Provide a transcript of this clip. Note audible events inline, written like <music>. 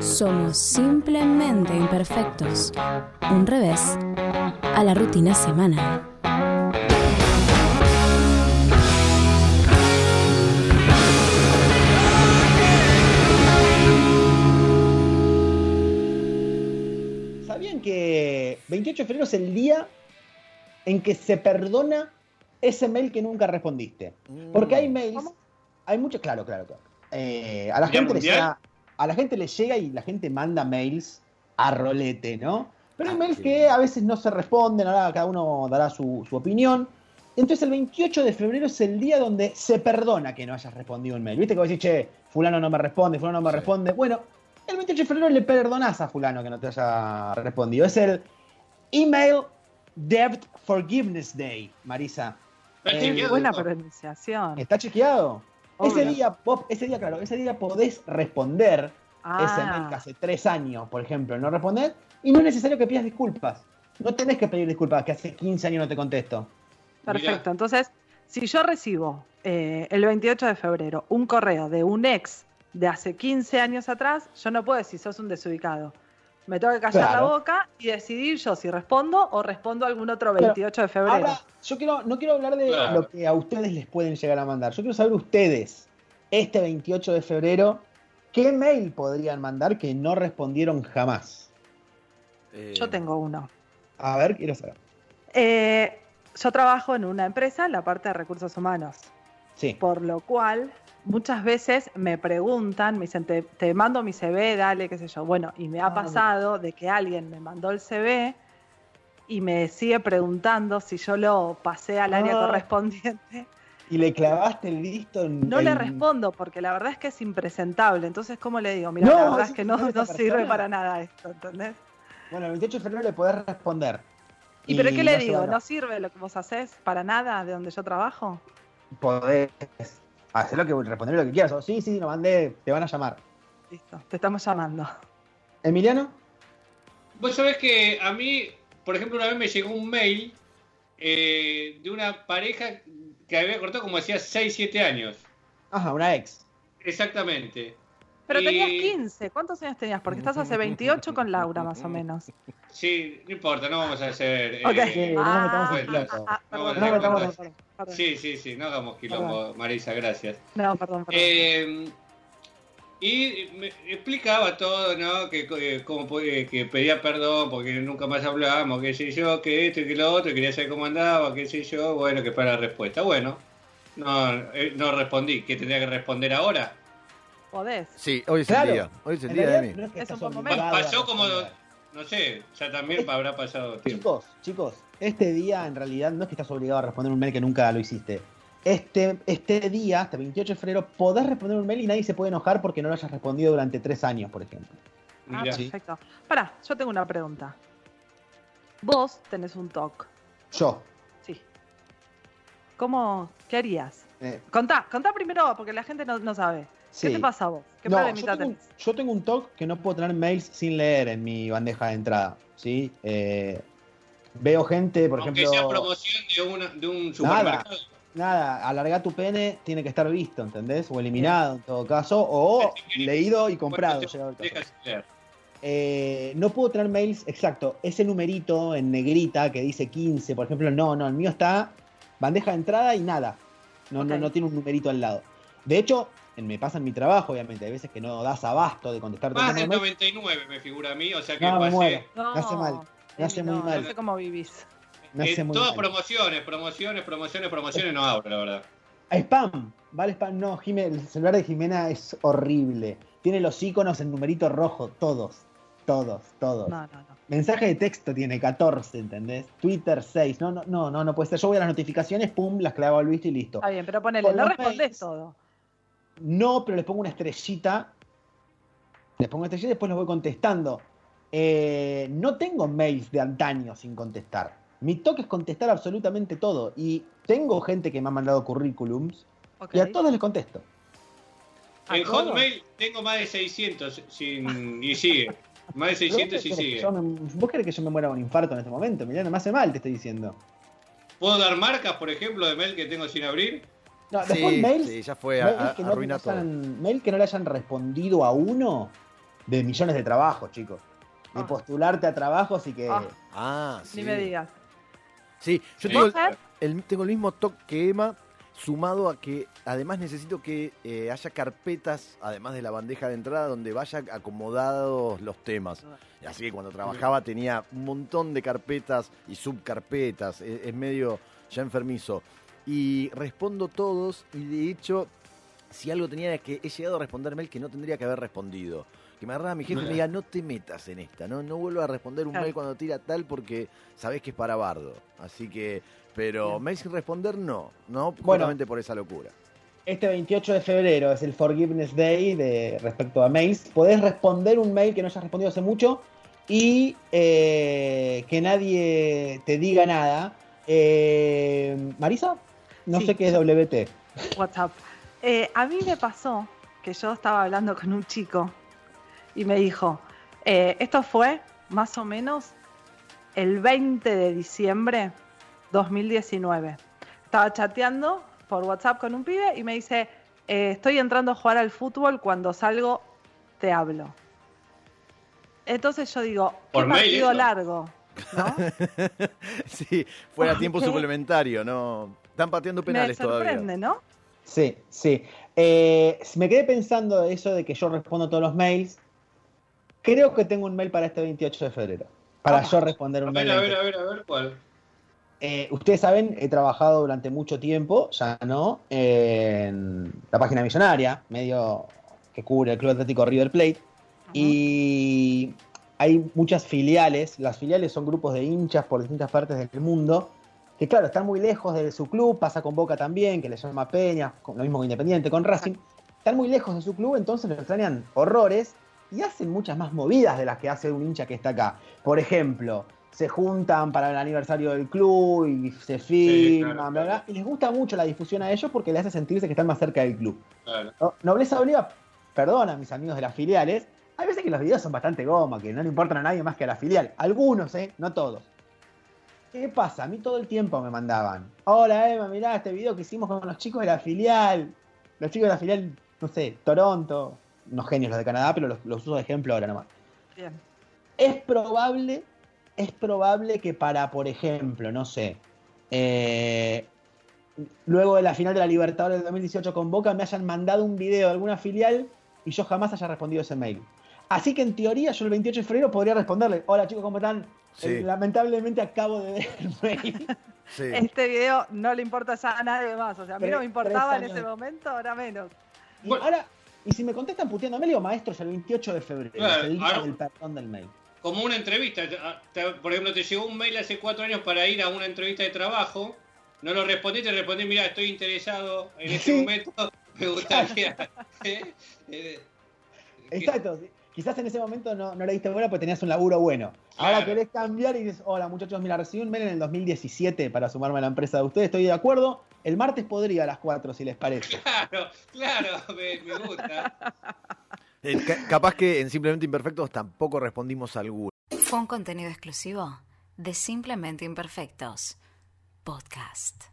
Somos simplemente imperfectos. Un revés a la rutina semanal. ¿Sabían que 28 de febrero es el día en que se perdona ese mail que nunca respondiste? Porque hay mails, hay muchos, claro, claro, claro. Eh, a la ¿Día gente le llega, a la gente le llega y la gente manda mails a rolete, ¿no? Pero hay Ah, mails que a veces no se responden, ahora cada uno dará su, su opinión. Entonces el 28 de febrero es el día donde se perdona que no hayas respondido un mail. ¿Viste que vos decís, che, fulano no me responde, fulano no me Sí. responde? Bueno, el 28 de febrero le perdonás a fulano que no te haya respondido. Es el Email Debt Forgiveness Day, Marisa. Está Eh, chequeado Buena pronunciación. ¿Está chequeado? Ese día, vos- ese día, claro, ese día podés responder ese Ah. mail que hace tres años, por ejemplo, no responder, y no es necesario que pidas disculpas. No tenés que pedir disculpas, que hace 15 años no te contesto. Perfecto. Mirá. Entonces, si yo recibo eh, el 28 de febrero un correo de un ex de hace 15 años atrás, yo no puedo decir sos un desubicado. Me tengo que callar Claro. la boca y decidir yo si respondo o respondo a algún otro 28 de febrero. Ahora, yo quiero, no quiero hablar de Claro. lo que a ustedes les pueden llegar a mandar. Yo quiero saber ustedes, este 28 de febrero, ¿qué mail podrían mandar que no respondieron jamás? Eh, Yo tengo uno. A ver, quiero saber. Eh, yo trabajo en una empresa en la parte de recursos humanos. Sí. Por lo cual, muchas veces me preguntan, me dicen, te, te mando mi CV, dale, qué sé yo. Bueno, y me ha Ah, pasado de que alguien me mandó el CV y me sigue preguntando si yo lo pasé al área Ah. correspondiente. Y le clavaste el visto en. No le respondo porque la verdad es que es impresentable. Entonces, ¿cómo le digo? Mira, No, la verdad es que no, sirve para nada esto, ¿entendés? Bueno, el 28 de febrero le podés responder. ¿Y, pero qué le no digo? ¿No sirve lo que vos haces para nada de donde yo trabajo? Podés hacer lo que responder lo que quieras. O, sí, sí, lo mandé, te van a llamar. Listo, te estamos llamando. ¿Emiliano? Vos sabés que a mí, por ejemplo, una vez me llegó un mail eh, de una pareja que había cortado como hacía 6, 7 años. Ajá, una ex. Exactamente. Pero Y- tenías 15, ¿cuántos años tenías? Porque estás hace 28 con Laura, más o menos. Sí, no importa, no vamos a hacer. Ok. eh, Sí, no metamos ah, No, perdón, no, no, perdón, perdón. Sí, sí, sí, no hagamos quilombo, Marisa, gracias. No, perdón, perdón. Eh, y me explicaba todo, ¿no? Que, eh, cómo puede- que pedía perdón porque nunca más hablamos, qué sé yo, que esto y que lo otro, quería saber cómo andaba, qué sé yo, bueno, que para la respuesta. Bueno, no, eh, no respondí, ¿qué tendría que responder ahora? Podés. Sí, hoy es Claro. el día. Hoy es el En día de mí. no es que Es estás un buen momento. pasó como, no sé, ya también habrá pasado tiempo. Chicos, chicos, este día en realidad no es que estás obligado a responder un mail que nunca lo hiciste. Este, este día, este 28 de febrero, podés responder un mail y nadie se puede enojar porque no lo hayas respondido durante tres años, por ejemplo. Ah, Mirá. perfecto. Pará, yo tengo una pregunta. Vos tenés un TOC. Yo. Sí. ¿Cómo? ¿Qué harías? eh, Contá, contá primero, porque la gente no, no sabe. ¿Qué sí. te pasa a vos? ¿Qué No, yo, tengo, yo tengo un TOC que no puedo tener mails sin leer en mi bandeja de entrada. ¿sí? Eh, veo gente, por Aunque ejemplo. sea promoción de, una, de un supermercado. Nada, alargar tu pene tiene que estar visto, ¿entendés? O eliminado en todo caso, o leído y comprado. Eh, no puedo tener mails, exacto, ese numerito en negrita que dice 15, por ejemplo, no, no, el mío está bandeja de entrada y nada. No, no, no tiene un numerito al lado. De hecho, me pasa en mi trabajo, obviamente, hay veces que no das abasto de contestar Más del mails. 99 me figura a mí, o sea que No, me pasé. muero. No, Me hace mal, me hace muy mal. No sé cómo vivís. Me hace Eh, muy todas mal. promociones, promociones, promociones, promociones, no abro, la verdad. Spam, ¿vale? Spam, no, Jime- el celular de Jimena es horrible. Tiene los iconos en numerito rojo, todos, todos, todos. No, no, no. Mensaje de texto tiene 14, ¿entendés? Twitter 6. No, no, no, no, no puede ser. Yo voy a las notificaciones, pum, las clavo al visto y listo. Está bien, pero ponele, Con no mails. todo. No, pero les pongo una estrellita. Les pongo una estrellita y después los voy contestando. Eh, no tengo mails de antaño sin contestar. Mi toque es contestar absolutamente todo. Y tengo gente que me ha mandado currículums y a todos les contesto. ¿A En? Hotmail tengo más de 600 sin, y sigue. Más de 600 y ¿Vos querés que sigue. me- ¿Vos querés que yo me muera con un infarto en este momento? Mirá, no me hace mal, te estoy diciendo. ¿Puedo dar marcas, por ejemplo, de mail que tengo sin abrir? No, Sí, después mails, sí, ya fue, mails a- que no hayan- mail que no le hayan respondido a uno, de millones de trabajos, chicos. De Ah. postularte a trabajos y que. Ah. Ah, sí. Ni me digas. Sí, yo Sí. tengo, el, tengo el mismo toque que Emma, sumado a que además necesito que eh, haya carpetas, además de la bandeja de entrada, donde vaya acomodados los temas. Así que cuando trabajaba tenía un montón de carpetas y subcarpetas, es, es medio ya enfermizo. Y respondo todos y de hecho, si algo tenía es que he llegado a responder mail que no tendría que haber respondido. Que me agarraba mi jefe y me diga, no te metas en esta, no, no vuelvo a responder un Claro. mail cuando tira tal porque sabés que es para bardo. Así que, pero Bien. mail sin responder no, no, Bueno. justamente por esa locura. Este 28 de febrero es el Forgiveness Day de respecto a mails. Podés responder un mail que no hayas respondido hace mucho y eh, que nadie te diga nada. Eh, Marisa, no Sí. sé qué es WT. WhatsApp. Eh, a mí me pasó que yo estaba hablando con un chico y me dijo, eh, esto fue más o menos el 20 de diciembre 2019. Estaba chateando por WhatsApp con un pibe y me dice, eh, estoy entrando a jugar al fútbol, cuando salgo te hablo. Entonces yo digo, qué Por partido largo, ¿no? <laughs> sí, fuera tiempo <laughs> suplementario, no. Están pateando me penales todavía. sorprende, ¿no? Sí, sí. Eh, me quedé pensando eso de que yo respondo todos los mails. Creo que tengo un mail para este 28 de febrero. Para Ah. yo responder A un ver, mail. a ver, a ver, a ver, ¿cuál? Eh, ustedes saben, he trabajado durante mucho tiempo, ya no, en la página millonaria, medio que cubre el Club Atlético River Plate. Y hay muchas filiales. Las filiales son grupos de hinchas por distintas partes del mundo. Que claro, están muy lejos de su club. Pasa con Boca también, que le llama Peña. Lo mismo con Independiente, con Racing. Están muy lejos de su club, entonces lo extrañan horrores. Y hacen muchas más movidas de las que hace un hincha que está acá. Por ejemplo, se juntan para el aniversario del club y se filman, claro, bla, bla, claro. y les gusta mucho la difusión a ellos porque les hace sentirse que están más cerca del club. Claro. No- Nobleza Oliva, perdona a mis amigos de las filiales, hay veces que los videos son bastante goma, que no le importan a nadie más que a la filial. Algunos, ¿eh? No todos. ¿Qué pasa? A mí todo el tiempo me mandaban. Hola, Emma, mirá este video que hicimos con los chicos de la filial. Los chicos de la filial, no sé, Toronto. Unos genios los de Canadá, pero los, los uso de ejemplo ahora nomás. Bien. Es probable, es probable que para, por ejemplo, no sé, eh, luego de la final de la Libertadores del 2018 con Boca me hayan mandado un video de alguna filial y yo jamás haya respondido ese mail. Así que en teoría yo el 28 de febrero podría responderle, hola chicos, ¿cómo están? Sí. Eh, lamentablemente acabo de ver el mail. <laughs> Sí. Este video no le importa ya a nadie más. O sea, a mí no me importaba en ese momento, ahora menos. Y Bueno. ahora, y si me contestan puteándome, le digo, maestro, es el 28 de febrero, Claro, el día ahora- del perdón del mail. Como una entrevista. Ah, te- Por ejemplo, te llegó un mail hace cuatro años para ir a una entrevista de trabajo. No lo respondiste, respondí, mira, estoy interesado en este Sí. momento. <laughs> Me gustaría. <laughs> ¿eh? Eh, Exacto. Quizás en ese momento no, no le diste bola porque tenías un laburo bueno. Ahora Claro. querés cambiar y dices, hola muchachos, mira, recibí un mail en el 2017 para sumarme a la empresa de ustedes, estoy de acuerdo. El martes podría a las 4 si les parece. Claro, claro, me, me gusta. Eh, ca- capaz que en Simplemente Imperfectos tampoco respondimos a alguno. Fue un contenido exclusivo de Simplemente Imperfectos. Podcast.